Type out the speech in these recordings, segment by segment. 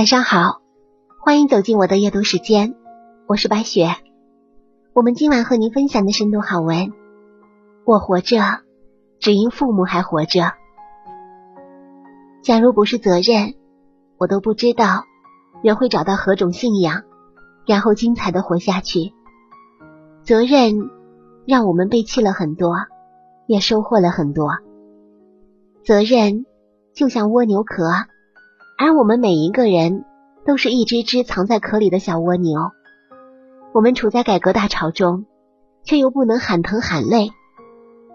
晚上好，欢迎走进我的阅读时间，我是白雪。我们今晚和您分享的深度好文，我活着只因父母还活着。假如不是责任，我都不知道人会找到何种信仰，然后精彩的活下去。责任让我们背弃了很多，也收获了很多。责任就像蜗牛壳，而我们每一个人都是一只只藏在壳里的小蜗牛。我们处在改革大潮中，却又不能喊疼喊累，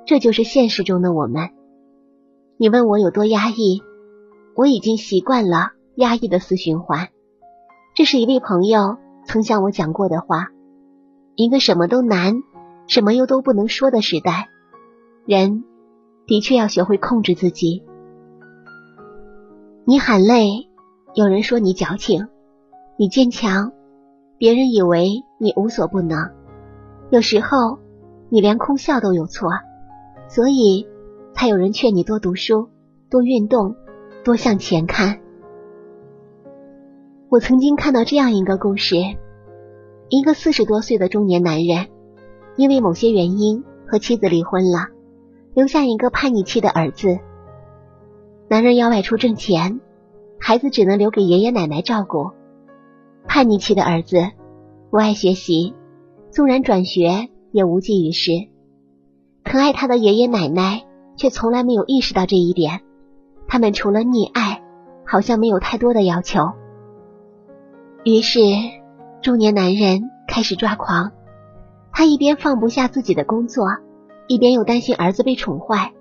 这就是现实中的我们。你问我有多压抑，我已经习惯了压抑的死循环。这是一位朋友曾向我讲过的话：一个什么都难、什么又都不能说的时代，人。的确要学会控制自己。你喊累，有人说你矫情；你坚强，别人以为你无所不能。有时候，你连空笑都有错，所以才有人劝你多读书、多运动、多向前看。我曾经看到这样一个故事：一个四十多岁的中年男人，因为某些原因和妻子离婚了。留下一个叛逆期的儿子，男人要外出挣钱，孩子只能留给爷爷奶奶照顾。叛逆期的儿子不爱学习，纵然转学也无济于事。疼爱他的爷爷奶奶却从来没有意识到这一点，他们除了溺爱，好像没有太多的要求。于是，中年男人开始抓狂，他一边放不下自己的工作。一边又担心儿子被宠坏，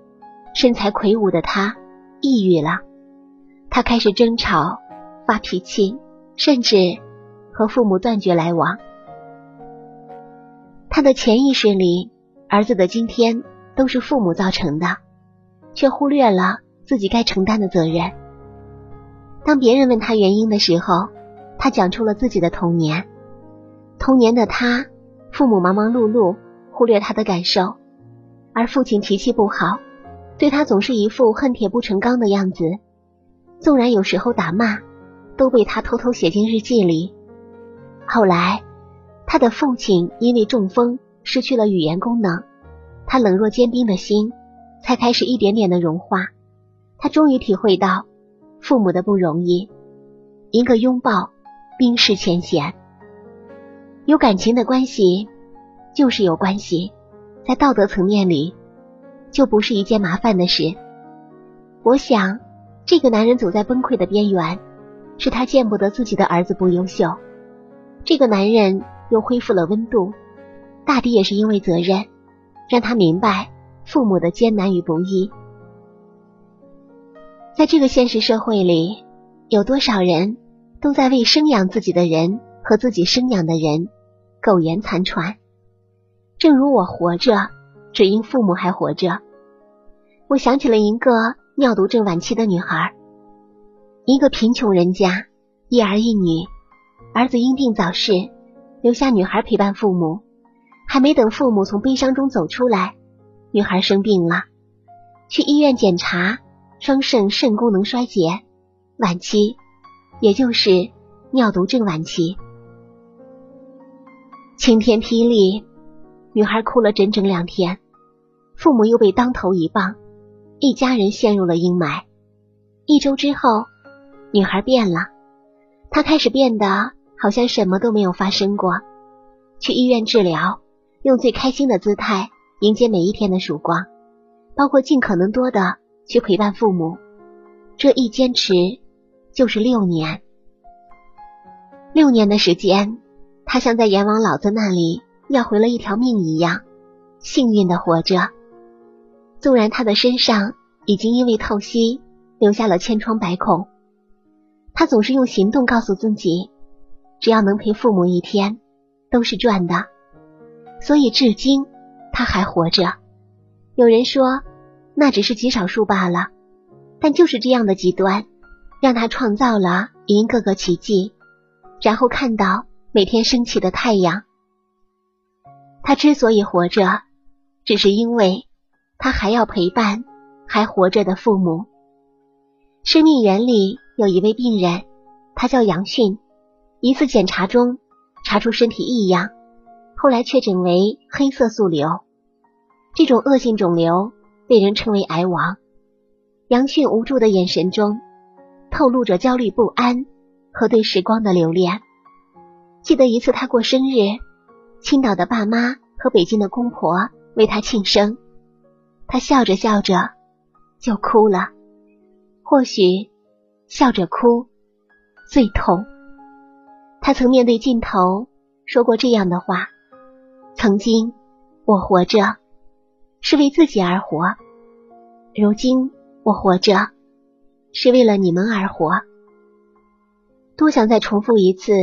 身材魁梧的他抑郁了。他开始争吵、发脾气，甚至和父母断绝来往。他的潜意识里，儿子的今天都是父母造成的，却忽略了自己该承担的责任。当别人问他原因的时候，他讲出了自己的童年。童年的他，父母忙忙碌碌，忽略他的感受。而父亲脾气不好，对他总是一副恨铁不成钢的样子。纵然有时候打骂，都被他偷偷写进日记里。后来，他的父亲因为中风失去了语言功能，他冷若坚冰的心才开始一点点的融化。他终于体会到父母的不容易，一个拥抱，冰释前嫌。有感情的关系，就是有关系。在道德层面里，就不是一件麻烦的事。我想，这个男人走在崩溃的边缘，是他见不得自己的儿子不优秀。这个男人又恢复了温度，大抵也是因为责任，让他明白父母的艰难与不易。在这个现实社会里，有多少人都在为生养自己的人和自己生养的人苟延残喘？正如我活着，只因父母还活着。我想起了一个尿毒症晚期的女孩，一个贫穷人家，一儿一女，儿子因病早逝，留下女孩陪伴父母。还没等父母从悲伤中走出来，女孩生病了，去医院检查，双肾肾功能衰竭，晚期，也就是尿毒症晚期。晴天霹雳。女孩哭了整整两天，父母又被当头一棒，一家人陷入了阴霾。一周之后，女孩变了，她开始变得好像什么都没有发生过。去医院治疗，用最开心的姿态迎接每一天的曙光，包括尽可能多的去陪伴父母。这一坚持就是六年，六年的时间，她像在阎王老子那里。要回了一条命一样，幸运的活着。纵然他的身上已经因为透析留下了千疮百孔，他总是用行动告诉自己，只要能陪父母一天，都是赚的。所以至今他还活着。有人说那只是极少数罢了，但就是这样的极端，让他创造了一个个奇迹，然后看到每天升起的太阳。他之所以活着，只是因为他还要陪伴还活着的父母。生命园里有一位病人，他叫杨迅，一次检查中查出身体异样，后来确诊为黑色素瘤。这种恶性肿瘤被人称为“癌王”。杨迅无助的眼神中透露着焦虑不安和对时光的留恋。记得一次他过生日，青岛的爸妈和北京的公婆为他庆生，他笑着笑着就哭了。或许笑着哭最痛。他曾面对镜头说过这样的话：“曾经我活着是为自己而活，如今我活着是为了你们而活。”多想再重复一次。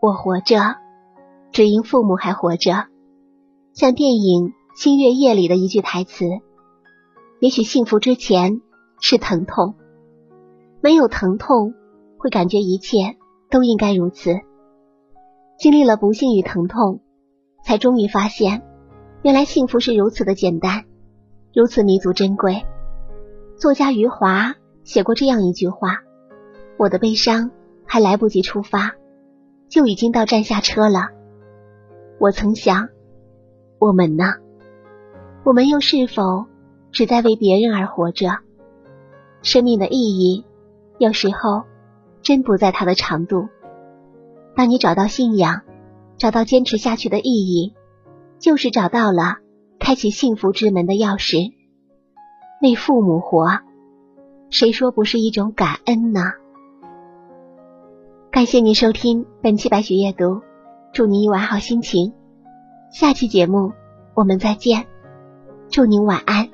我活着，只因父母还活着。像电影《星月夜》里的一句台词：“也许幸福之前是疼痛，没有疼痛，会感觉一切都应该如此。经历了不幸与疼痛，才终于发现，原来幸福是如此的简单，如此弥足珍贵。”作家余华写过这样一句话：“我的悲伤还来不及出发。”就已经到站下车了。我曾想，我们呢？我们又是否只在为别人而活着？生命的意义，有时候真不在它的长度。当你找到信仰，找到坚持下去的意义，就是找到了开启幸福之门的钥匙。为父母活，谁说不是一种感恩呢？感谢您收听本期白雪夜读，祝您一晚好心情。下期节目我们再见，祝您晚安。